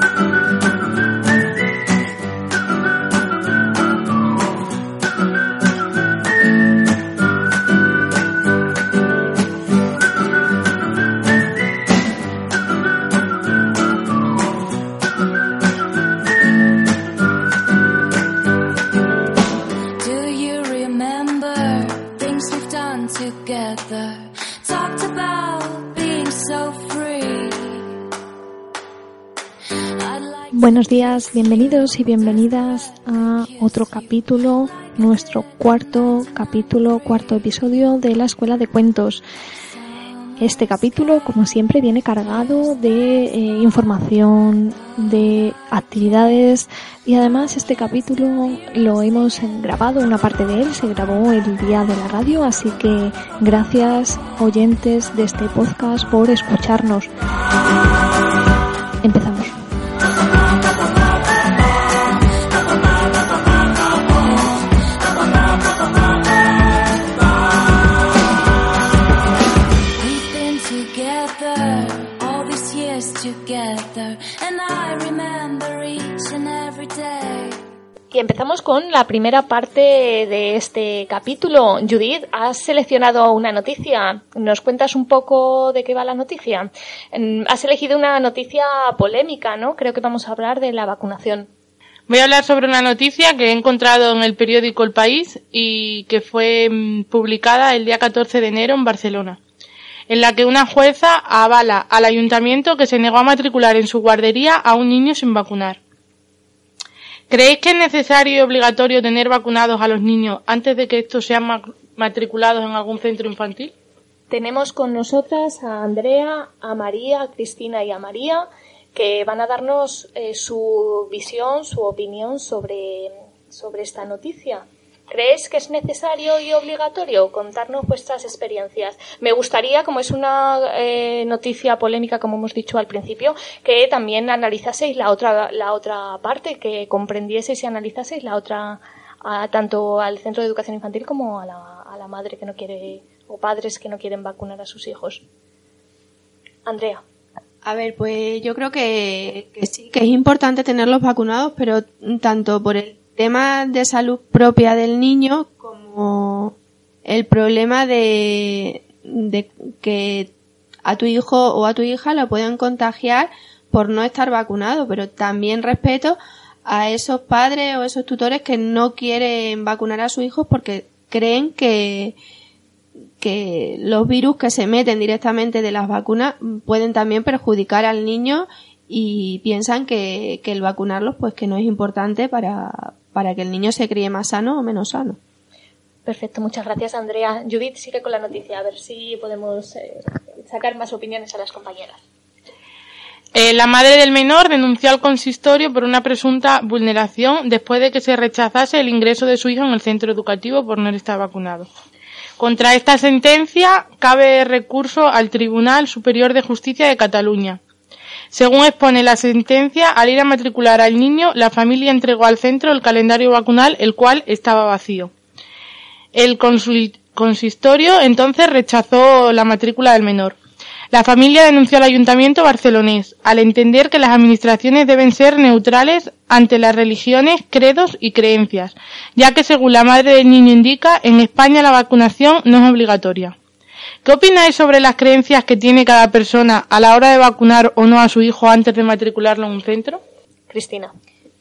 Thank you. Buenos días, bienvenidos y bienvenidas a otro capítulo, nuestro cuarto capítulo, cuarto episodio de la Escuela de Cuentos. Este capítulo, como siempre, viene cargado de eh, información, de actividades y además este capítulo lo hemos grabado, una parte de él se grabó el día de la radio, así que gracias oyentes de este podcast por escucharnos. Empezamos. Y empezamos con la primera parte de este capítulo. Judith, has seleccionado una noticia. ¿Nos cuentas un poco de qué va la noticia? Has elegido una noticia polémica, ¿no? Creo que vamos a hablar de la vacunación. Voy a hablar sobre una noticia que he encontrado en el periódico El País y que fue mm, publicada el día 14 de enero en Barcelona, en la que una jueza avala al ayuntamiento que se negó a matricular en su guardería a un niño sin vacunar. ¿Creéis que es necesario y obligatorio tener vacunados a los niños antes de que estos sean ma- matriculados en algún centro infantil? Tenemos con nosotras a Andrea, a María, a Cristina y a María, que van a darnos eh, su visión, su opinión sobre, sobre esta noticia. ¿Crees que es necesario y obligatorio contarnos vuestras experiencias? Me gustaría, como es una eh, noticia polémica, como hemos dicho al principio, que también analizaseis la otra, la otra parte, que comprendieseis y analizaseis la otra, a- tanto al centro de educación infantil como a la, a la madre que no quiere, o padres que no quieren vacunar a sus hijos. Andrea. A ver, pues yo creo que sí, que es importante tenerlos vacunados, pero tanto por el tema de salud propia del niño como el problema de, que a tu hijo o a tu hija lo puedan contagiar por no estar vacunado, pero también respeto a esos padres o esos tutores que no quieren vacunar a sus hijos porque creen que, que los virus que se meten directamente de las vacunas pueden también perjudicar al niño y piensan que, que el vacunarlos pues que no es importante para, para que el niño se críe más sano o menos sano. Perfecto, muchas gracias Andrea. Judith sigue con la noticia, a ver si podemos eh, sacar más opiniones a las compañeras. Eh, la madre del menor denunció al consistorio por una presunta vulneración después de que se rechazase el ingreso de su hijo en el centro educativo por no estar vacunado. Contra esta sentencia cabe recurso al Tribunal Superior de Justicia de Cataluña. Según expone la sentencia, al ir a matricular al niño, la familia entregó al centro el calendario vacunal, el cual estaba vacío. El consistorio entonces rechazó la matrícula del menor. La familia denunció al ayuntamiento barcelonés, al entender que las administraciones deben ser neutrales ante las religiones, credos y creencias, ya que según la madre del niño indica, en España la vacunación no es obligatoria. ¿Qué opináis sobre las creencias que tiene cada persona a la hora de vacunar o no a su hijo antes de matricularlo en un centro? Cristina.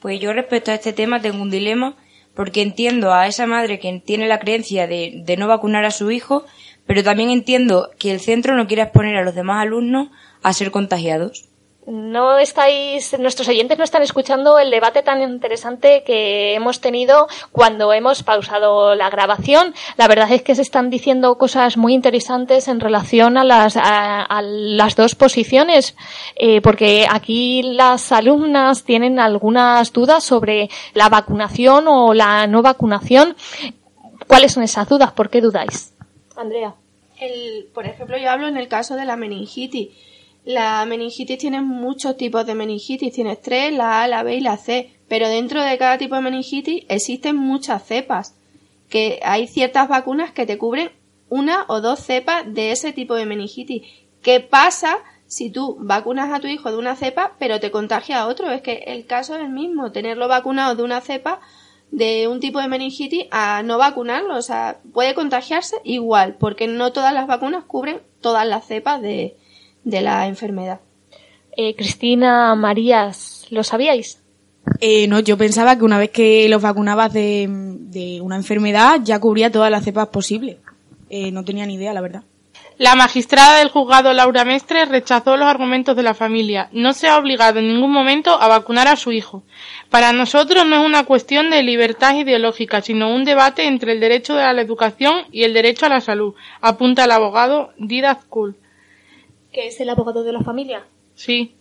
Pues yo respecto a este tema tengo un dilema porque entiendo a esa madre que tiene la creencia de, no vacunar a su hijo, pero también entiendo que el centro no quiere exponer a los demás alumnos a ser contagiados. No estáis, nuestros oyentes no están escuchando el debate tan interesante que hemos tenido cuando hemos pausado la grabación. La verdad es que se están diciendo cosas muy interesantes en relación a las, a, las dos posiciones, eh, porque aquí las alumnas tienen algunas dudas sobre la vacunación o la no vacunación. ¿Cuáles son esas dudas? ¿Por qué dudáis? Andrea. El, por ejemplo, yo hablo en el caso de la meningitis la meningitis tiene muchos tipos de meningitis, tienes tres, la A, la B y la C, pero dentro de cada tipo de meningitis existen muchas cepas, que hay ciertas vacunas que te cubren una o dos cepas de ese tipo de meningitis. ¿Qué pasa si tú vacunas a tu hijo de una cepa pero te contagia a otro? Es que el caso es el mismo, tenerlo vacunado de una cepa de un tipo de meningitis a no vacunarlo, o sea, puede contagiarse igual, porque no todas las vacunas cubren todas las cepas de, de la enfermedad. Eh, Cristina Marías, ¿lo sabíais? Eh, no, yo pensaba que una vez que los vacunabas de, una enfermedad ya cubría todas las cepas posibles. Eh, no tenía ni idea, la verdad. La magistrada del juzgado Laura Mestre rechazó los argumentos de la familia. No se ha obligado en ningún momento a vacunar a su hijo. Para nosotros no es una cuestión de libertad ideológica, sino un debate entre el derecho a la educación y el derecho a la salud, apunta el abogado Didac Kuhl que es el abogado de la familia. Sí.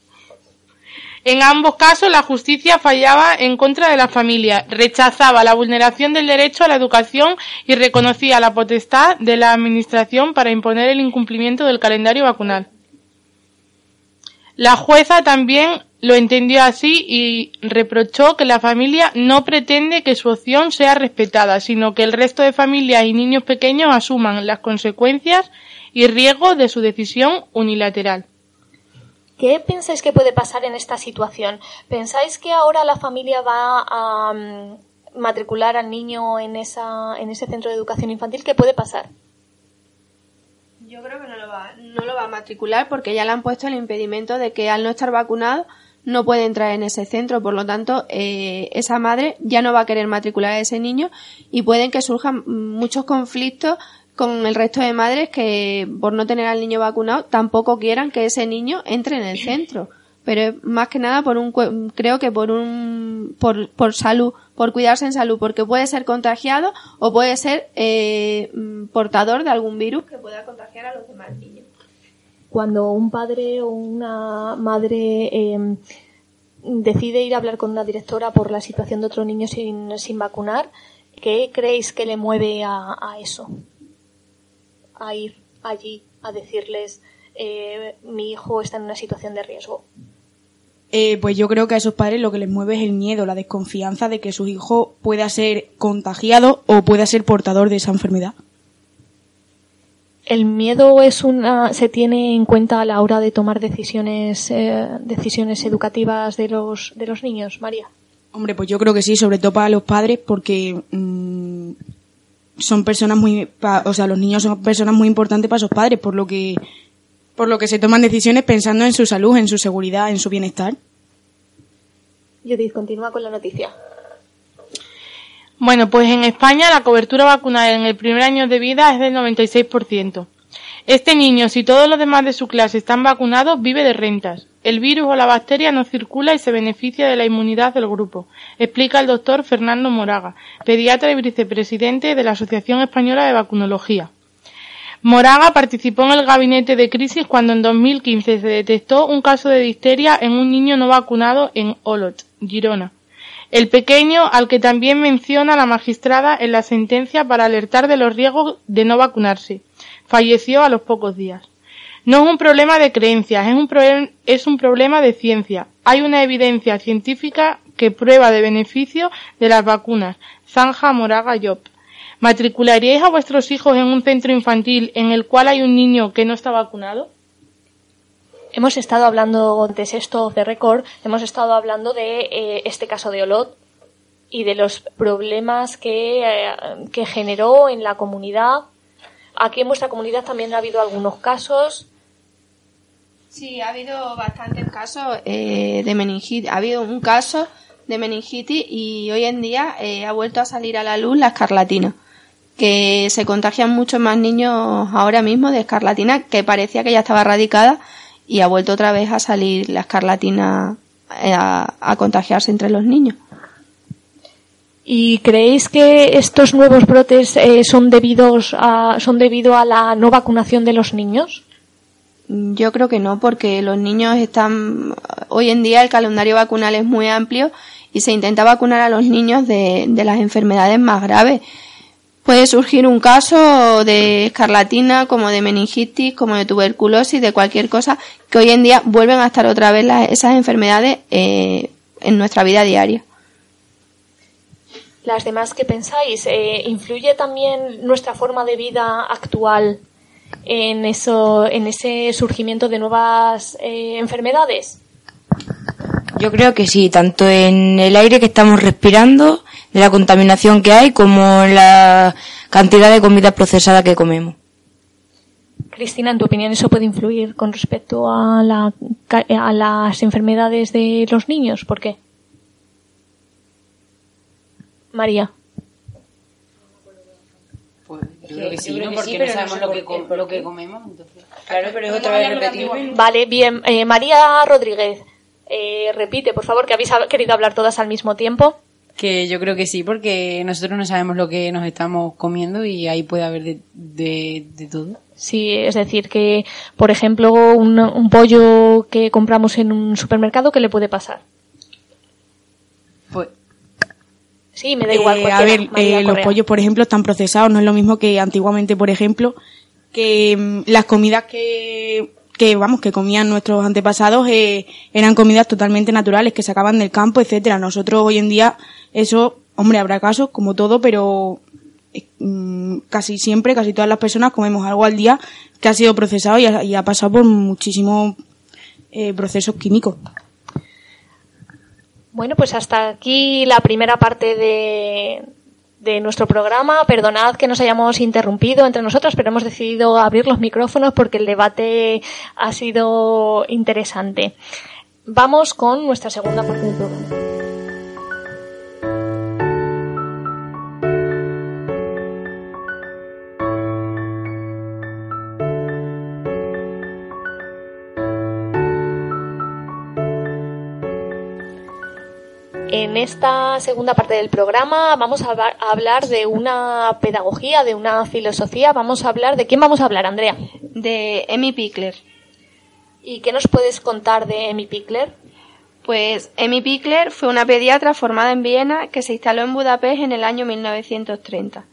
En ambos casos la justicia fallaba en contra de la familia, rechazaba la vulneración del derecho a la educación y reconocía la potestad de la Administración para imponer el incumplimiento del calendario vacunal. La jueza también lo entendió así y reprochó que la familia no pretende que su opción sea respetada, sino que el resto de familias y niños pequeños asuman las consecuencias y riesgo de su decisión unilateral. ¿Qué pensáis que puede pasar en esta situación? ¿Pensáis que ahora la familia va a mm, matricular al niño en, esa, en ese centro de educación infantil? ¿Qué puede pasar? Yo creo que no lo, va, no lo va a matricular porque ya le han puesto el impedimento de que al no estar vacunado no puede entrar en ese centro. Por lo tanto, eh, esa madre ya no va a querer matricular a ese niño y pueden que surjan muchos conflictos con el resto de madres que por no tener al niño vacunado tampoco quieran que ese niño entre en el centro pero más que nada por un creo que por un por, por salud por cuidarse en salud porque puede ser contagiado o puede ser eh, mm, portador de algún virus que pueda contagiar a los demás niños cuando un padre o una madre em, decide ir a hablar con una directora por la situación de otro niño sin, sin vacunar ¿qué creéis que le mueve a, a eso? A ir allí a decirles eh, mi hijo está en una situación de riesgo? Eh, pues yo creo que a esos padres lo que les mueve es el miedo, la desconfianza de que su hijo pueda ser contagiado o pueda ser portador de esa enfermedad. ¿El miedo es una, se tiene en cuenta a la hora de tomar decisiones, eh, decisiones educativas de los, de los niños, María? Hombre, pues yo creo que sí, sobre todo para los padres, porque mm, son personas muy, o sea, los niños son personas muy importantes para sus padres, por lo que, por lo que se toman decisiones pensando en su salud, en su seguridad, en su bienestar. Judith, continúa con la noticia. Bueno, pues en España la cobertura vacunal en el primer año de vida es del 96%. Este niño, si todos los demás de su clase están vacunados, vive de rentas. El virus o la bacteria no circula y se beneficia de la inmunidad del grupo, explica el doctor Fernando Moraga, pediatra y vicepresidente de la Asociación Española de Vacunología. Moraga participó en el gabinete de crisis cuando en 2015 se detectó un caso de difteria en un niño no vacunado en Olot, Girona. El pequeño al que también menciona la magistrada en la sentencia para alertar de los riesgos de no vacunarse falleció a los pocos días. No es un problema de creencias, es un, es un problema de ciencia. Hay una evidencia científica que prueba de beneficio de las vacunas. Zanja Moraga Yop. ¿Matricularíais a vuestros hijos en un centro infantil en el cual hay un niño que no está vacunado? Hemos estado hablando de esto de récord, hemos estado hablando de eh, este caso de Olot y de los problemas que, eh, que generó en la comunidad Aquí en vuestra comunidad también ha habido algunos casos. Sí, ha habido bastantes casos eh, de meningitis. Ha habido un caso de meningitis y hoy en día eh, ha vuelto a salir a la luz la escarlatina, que se contagian muchos más niños ahora mismo de escarlatina, que parecía que ya estaba erradicada y ha vuelto otra vez a salir la escarlatina eh, a, contagiarse entre los niños. ¿Y creéis que estos nuevos brotes eh, son debidos a, son debido a la no vacunación de los niños? Yo creo que no, porque los niños están, hoy en día el calendario vacunal es muy amplio y se intenta vacunar a los niños de, de las enfermedades más graves. Puede surgir un caso de escarlatina, como de meningitis, como de tuberculosis, de cualquier cosa, que hoy en día vuelven a estar otra vez las, esas enfermedades eh, en nuestra vida diaria. Las demás, ¿qué pensáis? Eh, ¿Influye también nuestra forma de vida actual en, eso, en ese surgimiento de nuevas eh, enfermedades? Yo creo que sí, tanto en el aire que estamos respirando, de la contaminación que hay, como en la cantidad de comida procesada que comemos. Cristina, en tu opinión, ¿eso puede influir con respecto a, la, a las enfermedades de los niños? ¿Por qué? María. Yo creo que sí, ¿no? Porque no sabemos lo que, com- lo que comemos. Entonces. Claro, pero es otra vez repetir. Vale, bien. Eh, María Rodríguez, eh, repite, por favor, que habéis hab- querido hablar todas al mismo tiempo. Que yo creo que sí, porque nosotros no sabemos lo que nos estamos comiendo y ahí puede haber de, de, de todo. Sí, es decir, que, por ejemplo, un, un pollo que compramos en un supermercado, ¿qué le puede pasar? Pues Sí, me da igual. Eh, a ver, eh, los pollos, por ejemplo, están procesados. No es lo mismo que antiguamente, por ejemplo, que mm, las comidas que, que, vamos, que comían nuestros antepasados eh, eran comidas totalmente naturales, que sacaban del campo, etcétera. Nosotros hoy en día, eso, hombre, habrá casos, como todo, pero eh, mm, casi siempre, casi todas las personas comemos algo al día que ha sido procesado y ha, y ha pasado por muchísimos eh, procesos químicos. Bueno, pues hasta aquí la primera parte de, de nuestro programa. Perdonad que nos hayamos interrumpido entre nosotros, pero hemos decidido abrir los micrófonos porque el debate ha sido interesante. Vamos con nuestra segunda parte del programa. En esta segunda parte del programa vamos a hablar- de una pedagogía, de una filosofía. Vamos a hablar de quién vamos a hablar, Andrea. De Emmy Pickler. ¿Y qué nos puedes contar de Emmy Pickler? Pues Emmy Pickler fue una pediatra formada en Viena que se instaló en Budapest en el año 1930.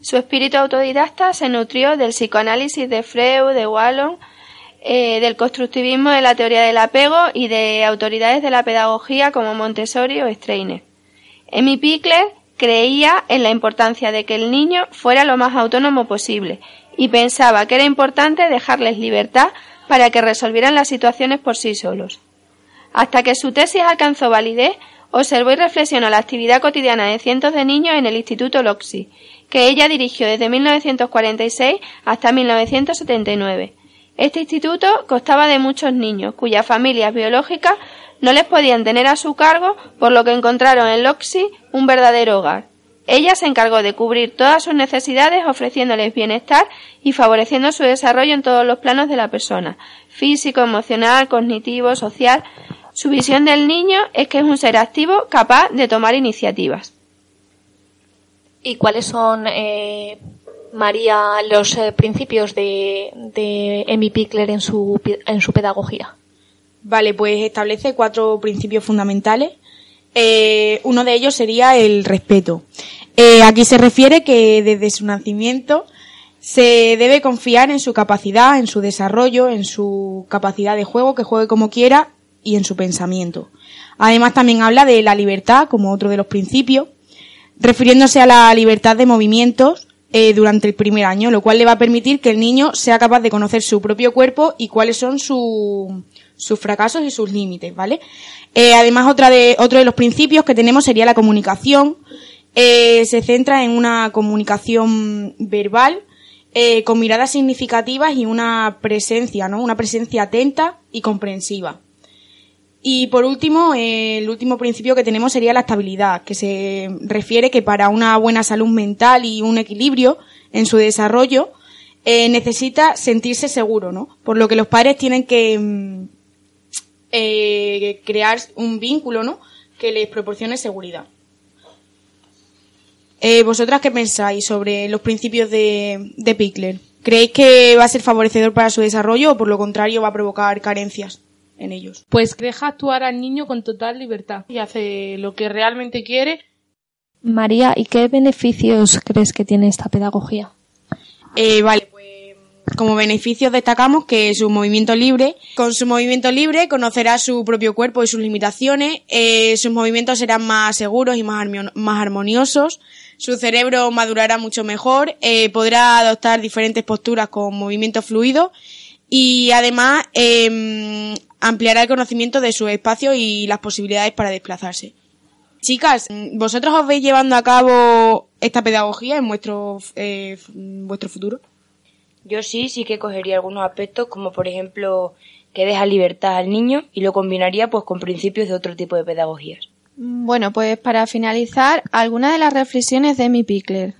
Su espíritu autodidacta se nutrió del psicoanálisis de Freud, de Wallon, eh, del constructivismo de la teoría del apego y de autoridades de la pedagogía como Montessori o Streiner. Emmy Pickler creía en la importancia de que el niño fuera lo más autónomo posible y pensaba que era importante dejarles libertad para que resolvieran las situaciones por sí solos. Hasta que su tesis alcanzó validez, observó y reflexionó la actividad cotidiana de cientos de niños en el Instituto Loxi, que ella dirigió desde 1946 hasta 1979. Este instituto constaba de muchos niños cuyas familias biológicas no les podían tener a su cargo, por lo que encontraron en Loxi un verdadero hogar. Ella se encargó de cubrir todas sus necesidades ofreciéndoles bienestar y favoreciendo su desarrollo en todos los planos de la persona, físico, emocional, cognitivo, social. Su visión del niño es que es un ser activo capaz de tomar iniciativas. ¿Y cuáles son, eh, María, los eh, principios de, de Emmy Pickler en su, en su pedagogía? Vale, pues establece cuatro principios fundamentales. Eh, uno de ellos sería el respeto. Eh, aquí se refiere que desde su nacimiento se debe confiar en su capacidad, en su desarrollo, en su capacidad de juego, que juegue como quiera y en su pensamiento. Además también habla de la libertad como otro de los principios, refiriéndose a la libertad de movimientos eh, durante el primer año, lo cual le va a permitir que el niño sea capaz de conocer su propio cuerpo y cuáles son su- sus fracasos y sus límites, ¿vale? Eh, además, otra de, otro de los principios que tenemos sería la comunicación. Eh, se centra en una comunicación verbal con miradas significativas y una presencia, ¿no? Una presencia atenta y comprensiva. Y por último, eh, el último principio que tenemos sería la estabilidad, que se refiere que para una buena salud mental y un equilibrio en su desarrollo, eh, necesita sentirse seguro, ¿no? Por lo que los padres tienen que mm, eh, crear un vínculo, ¿no? Que les proporcione seguridad. ¿Vosotras qué pensáis sobre los principios de, de Pickler? ¿Creéis que va a ser favorecedor para su desarrollo o por lo contrario va a provocar carencias en ellos? Pues deja actuar al niño con total libertad y hace lo que realmente quiere. María, ¿y qué beneficios crees que tiene esta pedagogía? Eh, vale, pues como beneficios destacamos que su movimiento libre, con su movimiento libre conocerá su propio cuerpo y sus limitaciones, eh, sus movimientos serán más seguros y más, más armoniosos, su cerebro madurará mucho mejor, eh, podrá adoptar diferentes posturas con movimiento fluido y además em, ampliará el conocimiento de su espacio y las posibilidades para desplazarse. Chicas, ¿vosotros os veis llevando a cabo esta pedagogía en vuestro, eh, vuestro futuro? Yo sí, sí que cogería algunos aspectos, como por ejemplo que deja libertad al niño y lo combinaría pues con principios de otro tipo de pedagogías. Bueno, pues para finalizar, algunas de las reflexiones de Amy Pickler.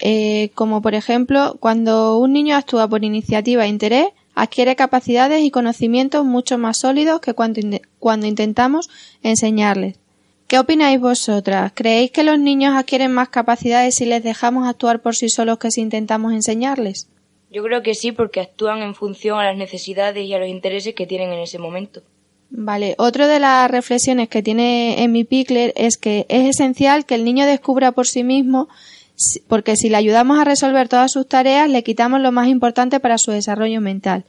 Eh, como por ejemplo, cuando un niño actúa por iniciativa e interés, adquiere capacidades y conocimientos mucho más sólidos que cuando, in- cuando intentamos enseñarles. ¿Qué opináis vosotras? ¿Creéis que los niños adquieren más capacidades si les dejamos actuar por sí solos que si intentamos enseñarles? Yo creo que sí porque actúan en función a las necesidades y a los intereses que tienen en ese momento. Vale, otra de las reflexiones que tiene Amy Pickler es que es esencial que el niño descubra por sí mismo, porque si le ayudamos a resolver todas sus tareas, le quitamos lo más importante para su desarrollo mental.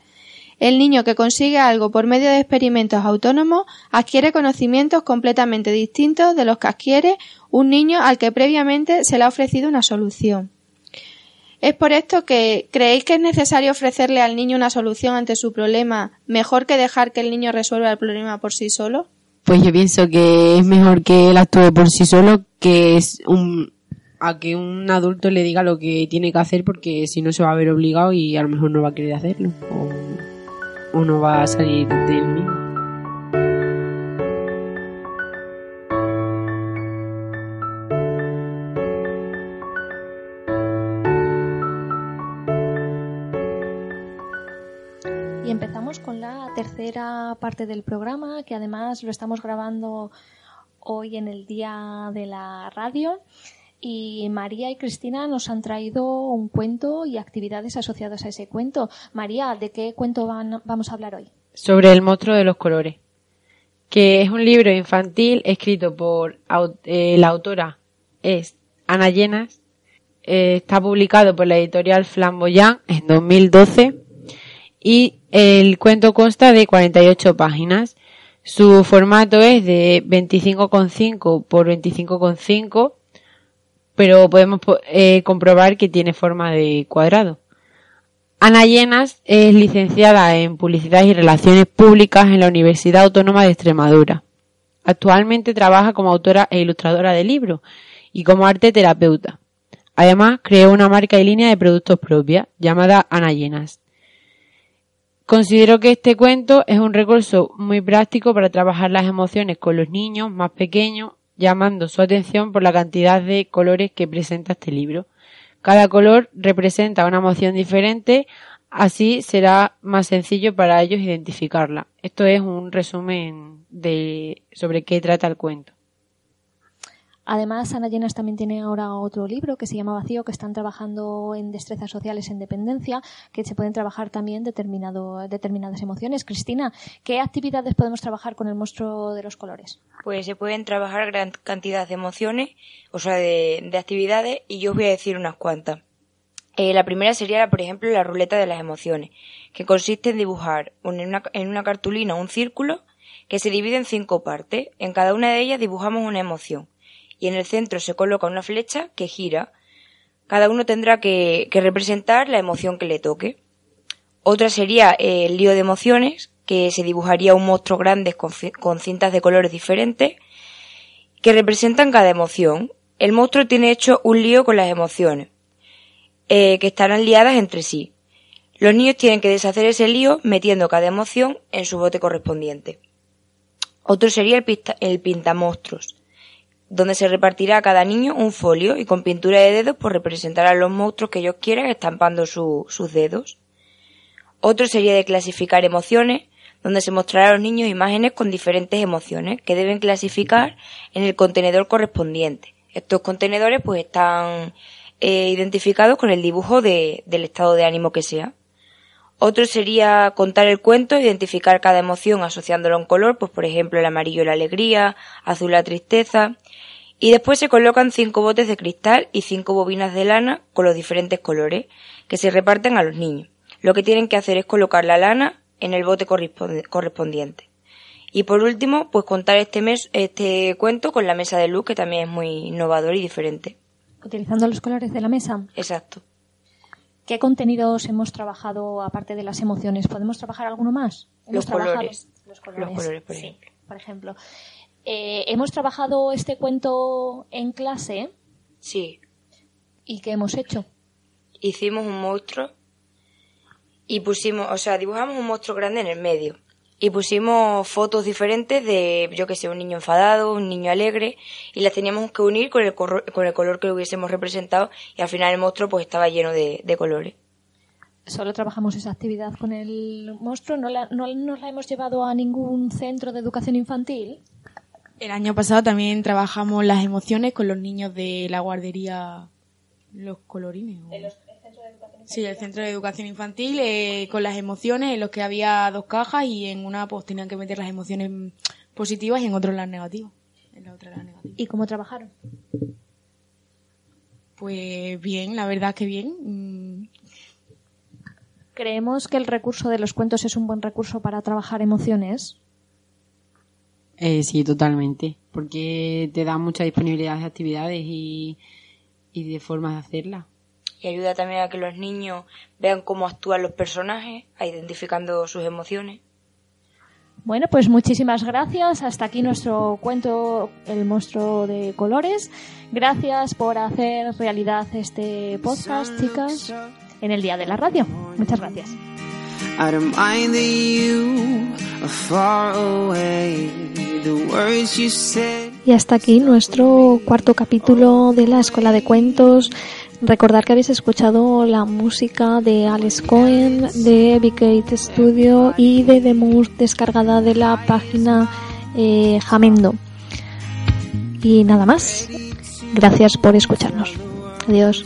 El niño que consigue algo por medio de experimentos autónomos adquiere conocimientos completamente distintos de los que adquiere un niño al que previamente se le ha ofrecido una solución. Es por esto que creéis que es necesario ofrecerle al niño una solución ante su problema mejor que dejar que el niño resuelva el problema por sí solo. Pues yo pienso que es mejor que él actúe por sí solo que es un a que un adulto le diga lo que tiene que hacer porque si no se va a ver obligado y a lo mejor no va a querer hacerlo o, no va a salir de él mismo. Y empezamos con la tercera parte del programa, que además lo estamos grabando hoy en el día de la radio. Y María y Cristina nos han traído un cuento y actividades asociadas a ese cuento. María, ¿de qué cuento van- vamos a hablar hoy? sobre el monstruo de los colores, que es un libro infantil escrito por eh, la autora es Ana Llenas, eh, está publicado por la editorial Flamboyant en 2012 y el cuento consta de 48 páginas. Su formato es de 25,5 por 25,5, pero podemos po- eh, comprobar que tiene forma de cuadrado. Ana Llenas es licenciada en Publicidad y Relaciones Públicas en la Universidad Autónoma de Extremadura. Actualmente trabaja como autora e ilustradora de libros y como arte terapeuta. Además, creó una marca y línea de productos propia llamada Ana Llenas. Considero que este cuento es un recurso muy práctico para trabajar las emociones con los niños más pequeños, llamando su atención por la cantidad de colores que presenta este libro. Cada color representa una emoción diferente, así será más sencillo para ellos identificarla. Esto es un resumen de sobre qué trata el cuento. Además, Ana Llenas también tiene ahora otro libro que se llama Vacío, que están trabajando en destrezas sociales en dependencia, que se pueden trabajar también determinado, determinadas emociones. Cristina, ¿qué actividades podemos trabajar con el monstruo de los colores? Pues se pueden trabajar gran cantidad de emociones, o sea, de, de actividades, y yo os voy a decir unas cuantas. Eh, la primera sería, por ejemplo, la ruleta de las emociones, que consiste en dibujar en una, en una cartulina un círculo que se divide en cinco partes. En cada una de ellas dibujamos una emoción. Y en el centro se coloca una flecha que gira. Cada uno tendrá que, representar la emoción que le toque. Otra sería el lío de emociones, que se dibujaría un monstruo grande con cintas de colores diferentes que representan cada emoción. El monstruo tiene hecho un lío con las emociones, eh, que estarán liadas entre sí. Los niños tienen que deshacer ese lío metiendo cada emoción en su bote correspondiente. Otro sería el, pista- el pintamonstruos, donde se repartirá a cada niño un folio y con pintura de dedos pues representará los monstruos que ellos quieran estampando sus dedos. Otro sería de clasificar emociones, donde se mostrará a los niños imágenes con diferentes emociones que deben clasificar en el contenedor correspondiente. Estos contenedores pues están eh, identificados con el dibujo del estado de ánimo que sea. Otro sería contar el cuento, identificar cada emoción asociándolo a un color, pues por ejemplo el amarillo la alegría, azul la tristeza, y después se colocan cinco botes de cristal y cinco bobinas de lana con los diferentes colores que se reparten a los niños. Lo que tienen que hacer es colocar la lana en el bote correspondiente. Y por último, pues contar este, mes, este cuento con la mesa de luz, que también es muy innovador y diferente. Utilizando los colores de la mesa. Exacto. ¿Qué contenidos hemos trabajado aparte de las emociones? ¿Podemos trabajar alguno más? Los colores. los colores. Los colores, por ejemplo. por ejemplo. Eh, ¿Hemos trabajado este cuento en clase? Sí. ¿Y qué hemos hecho? Hicimos un monstruo y pusimos, o sea, dibujamos un monstruo grande en el medio y pusimos fotos diferentes de, yo que sé, un niño enfadado, un niño alegre, y las teníamos que unir con el, con el color que hubiésemos representado, y al final el monstruo pues estaba lleno de, colores. Solo trabajamos esa actividad con el monstruo, ¿No, la, ¿no nos la hemos llevado a ningún centro de educación infantil? El año pasado también trabajamos las emociones con los niños de la guardería Los Colorines. Sí, el centro de educación infantil, eh, con las emociones, en los que había dos cajas y en una pues tenían que meter las emociones positivas y en otro las negativas. En la otra las negativas. ¿Y cómo trabajaron? Pues bien, la verdad que bien. Mm. ¿Creemos que el recurso de los cuentos es un buen recurso para trabajar emociones? Eh, sí, totalmente, porque te da mucha disponibilidad de actividades y, y de formas de hacerlas y ayuda también a que los niños vean cómo actúan los personajes, a identificando sus emociones. Bueno, pues muchísimas gracias. Hasta aquí nuestro cuento El monstruo de colores. Gracias por hacer realidad este podcast, chicas, en el Día de la Radio. Muchas gracias. Y hasta aquí nuestro cuarto capítulo de la Escuela de Cuentos Recordar que habéis escuchado la música de Alex Cohen, de Big Studio y de Moose descargada de la página eh, Jamendo. Y nada más. Gracias por escucharnos. Adiós.